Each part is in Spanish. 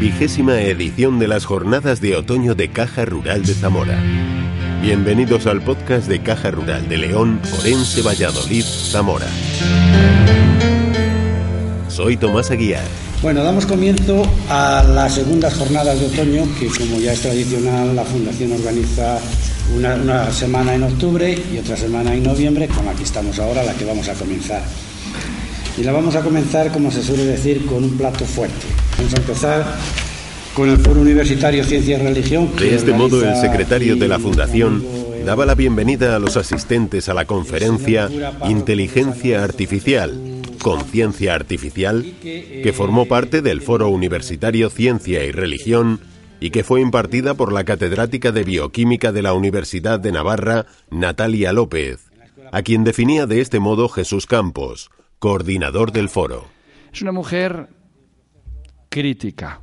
vigésima edición de las jornadas de otoño de Caja Rural de Zamora. Bienvenidos al podcast de Caja Rural de León, Orense, Valladolid, Zamora. Soy Tomás Aguiar. Bueno, damos comienzo a las segundas jornadas de otoño, que como ya es tradicional, la Fundación organiza una, semana en octubre y otra semana en noviembre, con la que estamos ahora, la que vamos a comenzar. Y la vamos a comenzar, como se suele decir, con un plato fuerte. Vamos a empezar con el Foro Universitario Ciencia y Religión. De este modo, el secretario de la Fundación daba la bienvenida a los asistentes a la conferencia Inteligencia Artificial, Conciencia Artificial, que formó parte del Foro Universitario Ciencia y Religión y que fue impartida por la catedrática de Bioquímica de la Universidad de Navarra, Natalia López, a quien definía de este modo Jesús Campos, coordinador del foro. Es una mujer crítica,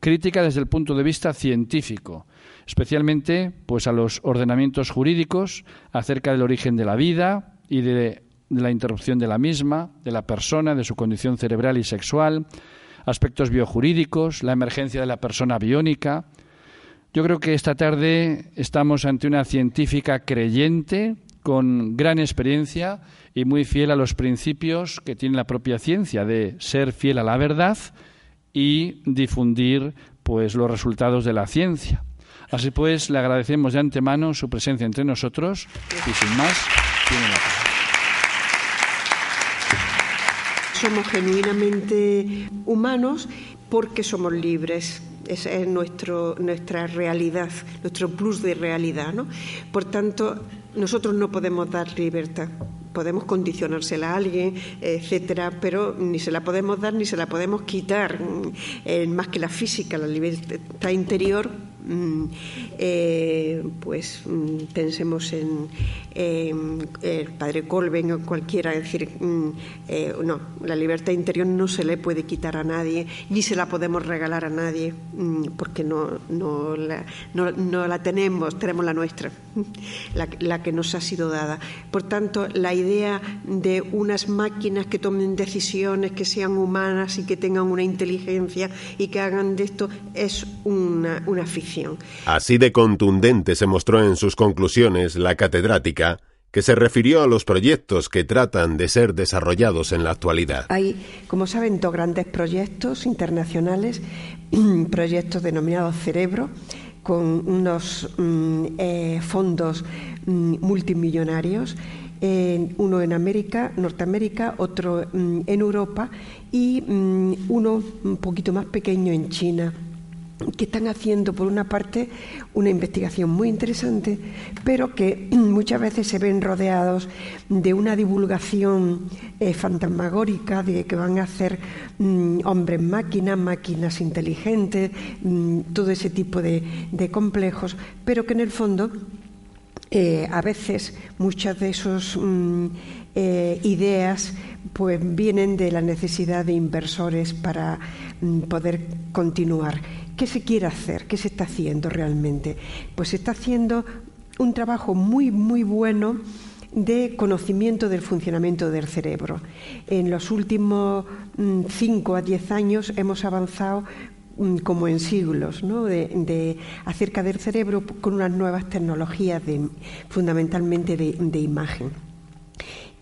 crítica desde el punto de vista científico, especialmente pues a los ordenamientos jurídicos acerca del origen de la vida y de, de la interrupción de la misma, de la persona, de su condición cerebral y sexual, aspectos biojurídicos, la emergencia de la persona biónica. Yo creo que esta tarde estamos ante una científica creyente con gran experiencia y muy fiel a los principios que tiene la propia ciencia de ser fiel a la verdad y difundir pues los resultados de la ciencia. Así pues, le agradecemos de antemano su presencia entre nosotros y sin más, tiene la palabra. Somos genuinamente humanos porque somos libres. Esa es nuestro, nuestra realidad, nuestro plus de realidad. ¿no? Por tanto, nosotros no podemos dar libertad. Podemos condicionársela a alguien, etcétera, pero ni se la podemos dar ni se la podemos quitar. Eh, más que la física, la libertad interior eh, pues pensemos en, el padre Colben o cualquiera, decir, eh, no, la libertad interior no se le puede quitar a nadie, ni se la podemos regalar a nadie, porque no, no, la, no, no la tenemos, tenemos la nuestra, la, la, que nos ha sido dada. Por tanto, la idea de unas máquinas que tomen decisiones, que sean humanas y que tengan una inteligencia y que hagan de esto es una, una ficción. Así de contundente se mostró en sus conclusiones la catedrática, que se refirió a los proyectos que tratan de ser desarrollados en la actualidad. Hay, como saben, dos grandes proyectos internacionales, proyectos denominados Cerebro, con unos mm, eh, fondos mm, multimillonarios. Eh, uno en América, Norteamérica, otro mm, en Europa y uno un poquito más pequeño en China que están haciendo, por una parte, una investigación muy interesante, pero que muchas veces se ven rodeados de una divulgación eh, fantasmagórica de que van a hacer mm, hombres máquinas, máquinas inteligentes, mm, todo ese tipo de, complejos, pero que en el fondo eh, a veces muchas de esas mm, eh, ideas pues vienen de la necesidad de inversores para poder continuar. ¿Qué se quiere hacer? ¿Qué se está haciendo realmente? Pues se está haciendo un trabajo muy, muy bueno de conocimiento del funcionamiento del cerebro. En los últimos 5 mm, a 10 años hemos avanzado mm, como en siglos, ¿no? de, acerca del cerebro con unas nuevas tecnologías de, fundamentalmente de imagen.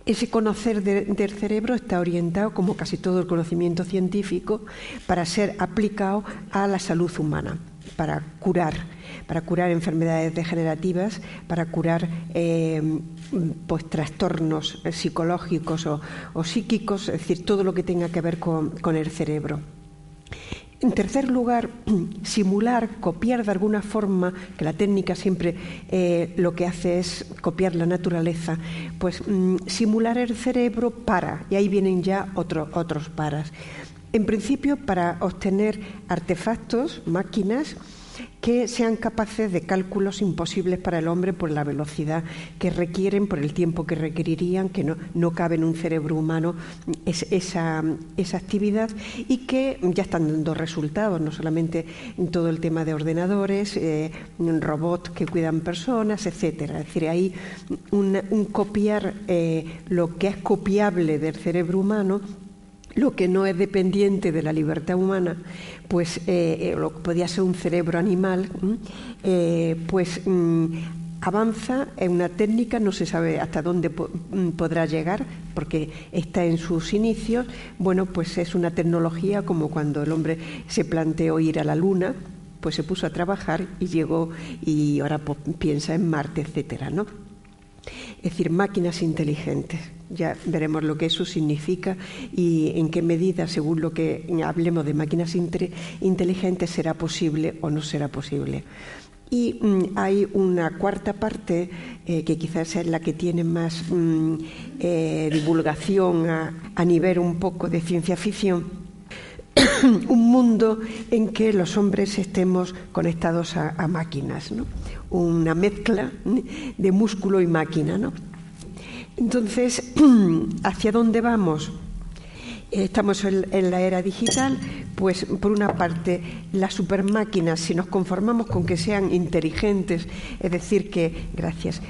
Ese conocer de, del cerebro está orientado, como casi todo el conocimiento científico, para ser aplicado a la salud humana, para curar, para curar enfermedades degenerativas, para curar eh, pues, trastornos psicológicos o, psíquicos, es decir, todo lo que tenga que ver con el cerebro. En tercer lugar, simular, copiar de alguna forma, que la técnica siempre eh, lo que hace es copiar la naturaleza, pues mm, simular el cerebro para, y ahí vienen ya otro, otros paras. En principio, para obtener artefactos, máquinas, que sean capaces de cálculos imposibles para el hombre por la velocidad que requieren, por el tiempo que requerirían, que no, no cabe en un cerebro humano es, esa, esa, actividad y que ya están dando resultados, no solamente en todo el tema de ordenadores, eh, robots que cuidan personas, etcétera. Es decir, hay un, un copiar eh, lo que es copiable del cerebro humano lo que no es dependiente de la libertad humana, pues eh, lo que podía ser un cerebro animal, pues mm, avanza en una técnica, no se sabe hasta dónde mm, podrá llegar, porque está en sus inicios. Bueno, pues es una tecnología como cuando el hombre se planteó ir a la Luna, pues se puso a trabajar y llegó y ahora piensa en Marte, etcétera, ¿no? Es decir, máquinas inteligentes. Ya veremos lo que eso significa y en qué medida, según lo que hablemos de máquinas inteligentes, será posible o no será posible. Y mm, hay una cuarta parte eh, que quizás es la que tiene más mm, eh, divulgación a, nivel un poco de ciencia ficción. un mundo en que los hombres estemos conectados a, máquinas, ¿no? una mezcla de músculo y máquina. ¿no? Entonces, ¿hacia dónde vamos? estamos en, la era digital, pues por una parte las supermáquinas, si nos conformamos con que sean inteligentes, es decir, que, gracias,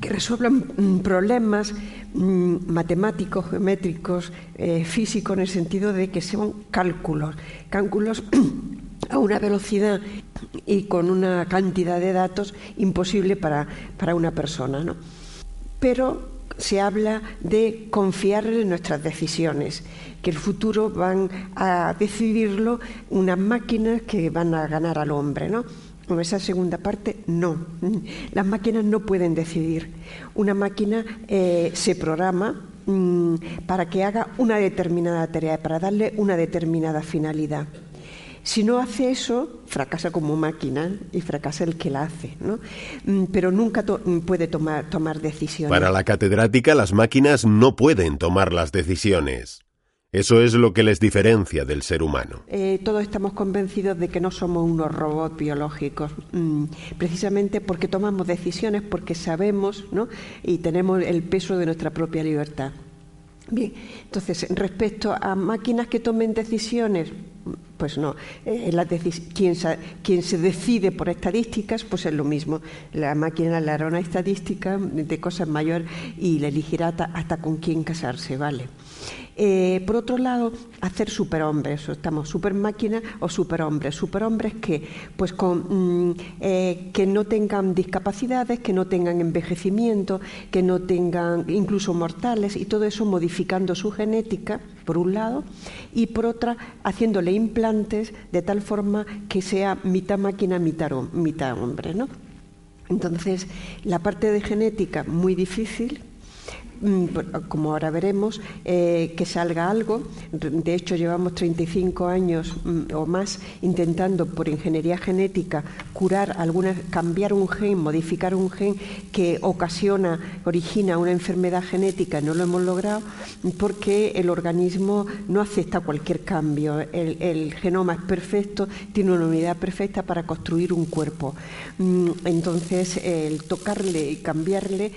que resuelvan mm, problemas mm, matemáticos, geométricos, eh, físicos, en el sentido de que sean cálculos, cálculos a una velocidad y con una cantidad de datos imposible para, para una persona. ¿no? Pero se habla de confiarle en nuestras decisiones, que el futuro van a decidirlo unas máquinas que van a ganar al hombre, ¿no? En esa segunda parte, no. Las máquinas no pueden decidir. Una máquina eh, se programa mm, para que haga una determinada tarea, para darle una determinada finalidad. Si no hace eso, fracasa como máquina y fracasa el que la hace, ¿no? Mm, pero nunca mm, puede tomar, tomar decisiones. Para la catedrática, las máquinas no pueden tomar las decisiones. Eso es lo que les diferencia del ser humano. Eh, todos estamos convencidos de que no somos unos robots biológicos, mm, precisamente porque tomamos decisiones, porque sabemos ¿no? y tenemos el peso de nuestra propia libertad. Bien, entonces, respecto a máquinas que tomen decisiones, pues no, eh, quien, quien, se decide por estadísticas, pues es lo mismo. La máquina le hará una estadística de cosas mayores y le elegirá hasta con quién casarse, ¿vale? Eh, por otro lado, hacer superhombres, estamos super máquinas o superhombres. Superhombres que, pues con, mm, eh, que no tengan discapacidades, que no tengan envejecimiento, que no tengan incluso mortales y todo eso modificando su genética, por un lado, y por otra, haciéndole implantes de tal forma que sea mitad máquina, mitad, mitad hombre, ¿no? Entonces, la parte de genética muy difícil, como ahora veremos, eh, que salga algo. De hecho, llevamos 35 años mm, o más intentando por ingeniería genética curar alguna, cambiar un gen, modificar un gen que ocasiona, origina una enfermedad genética. No lo hemos logrado porque el organismo no acepta cualquier cambio. El, el genoma es perfecto, tiene una unidad perfecta para construir un cuerpo. Mm, entonces, el tocarle y cambiarle,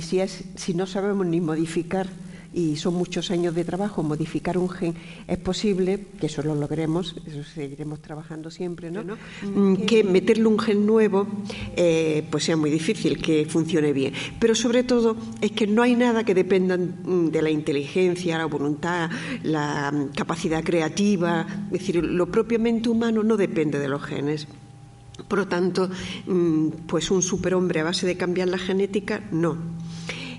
si, es, si no sabemos ni modificar y son muchos años de trabajo, modificar un gen es posible, que eso lo logremos, eso seguiremos trabajando siempre, ¿no? Mm, que meterle un gen nuevo eh, pues sea muy difícil, que funcione bien. Pero sobre todo es que no hay nada que dependa mm, de la inteligencia, la voluntad, la mm, capacidad creativa, es decir, lo propiamente humano no depende de los genes. Por lo tanto, pues un superhombre a base de cambiar la genética, no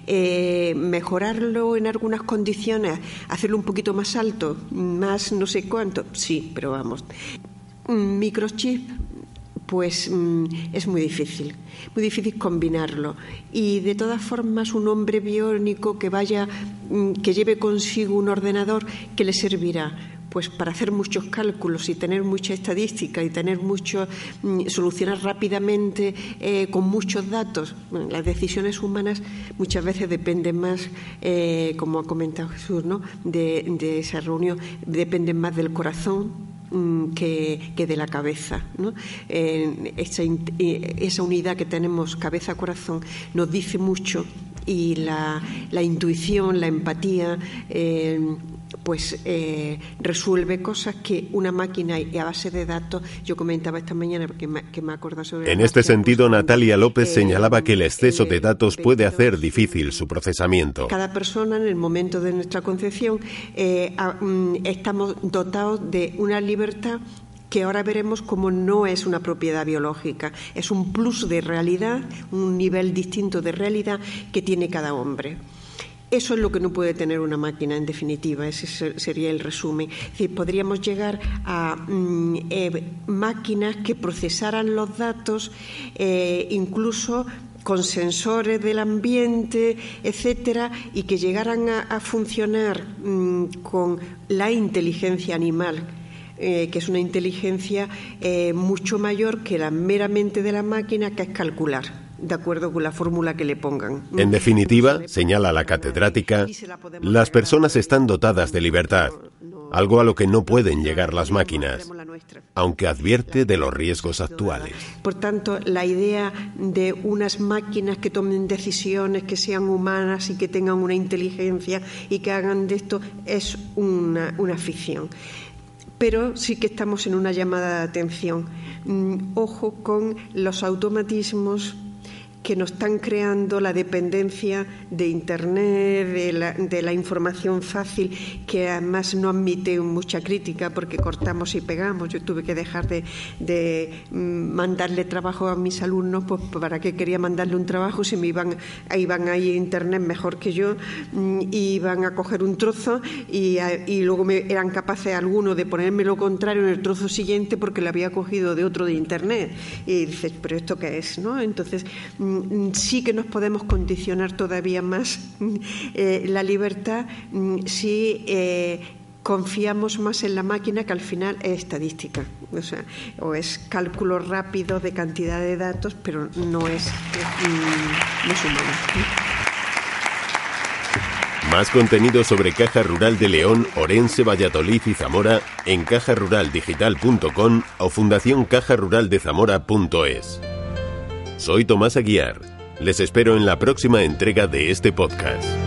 eh, mejorarlo en algunas condiciones, hacerlo un poquito más alto, más no sé cuánto, sí, pero vamos. Microchip, pues mm, es muy difícil, muy difícil combinarlo. Y de todas formas, un hombre biónico que vaya, mm, que lleve consigo un ordenador que le servirá pues para hacer muchos cálculos y tener mucha estadística y tener mucho mm, solucionar rápidamente eh, con muchos datos las decisiones humanas muchas veces dependen más eh, como ha comentado Jesús ¿no? de, esa reunión dependen más del corazón mm, que, de la cabeza. ¿no? esa, esa, unidad que tenemos cabeza-corazón nos dice mucho y la, intuición, la empatía, eh, pues eh, resuelve cosas que una máquina y a base de datos, yo comentaba esta mañana que me, que me acuerdo sobre... En este sentido, Natalia López señalaba que el exceso de datos puede hacer difícil su procesamiento. Cada persona en el momento de nuestra concepción mm, estamos dotados de una libertad que ahora veremos como no es una propiedad biológica, es un plus de realidad, un nivel distinto de realidad que tiene cada hombre. Eso es lo que no puede tener una máquina, en definitiva, ese sería el resumen. podríamos llegar a mm, eh, máquinas que procesaran los datos, eh, incluso con sensores del ambiente, etcétera, y que llegaran a, funcionar mm, con la inteligencia animal eh, que es una inteligencia mucho mayor que la meramente de la máquina, que es calcular de acuerdo con la fórmula que le pongan. En definitiva, señala la catedrática, las personas están dotadas de libertad, algo a lo que no pueden llegar las máquinas, aunque advierte de los riesgos actuales. Por tanto, la idea de unas máquinas que tomen decisiones, que sean humanas y que tengan una inteligencia y que hagan de esto es una, una ficción pero sí que estamos en una llamada de atención. Mm, ojo con los automatismos que nos están creando la dependencia de Internet, de la, información fácil, que además no admite mucha crítica porque cortamos y pegamos. Yo tuve que dejar de, mm, mandarle trabajo a mis alumnos, pues para qué quería mandarle un trabajo si me iban, iban ahí a Internet mejor que yo, mm, y iban a coger un trozo y, luego me, eran capaces algunos de ponerme lo contrario en el trozo siguiente porque lo había cogido de otro de Internet. Y dices, pero ¿esto qué es? ¿no? Entonces, sí que nos podemos condicionar todavía más eh, la libertad mm, si eh, confiamos más en la máquina que al final es estadística, o sea, o es cálculo rápido de cantidad de datos, pero no es, mm, no es humano. Más contenido sobre Caja Rural de León, Orense, Valladolid y Zamora en cajaruraldigital.com o fundacioncajaruraldezamora.es. Soy Tomás Aguiar. Les espero en la próxima entrega de este podcast.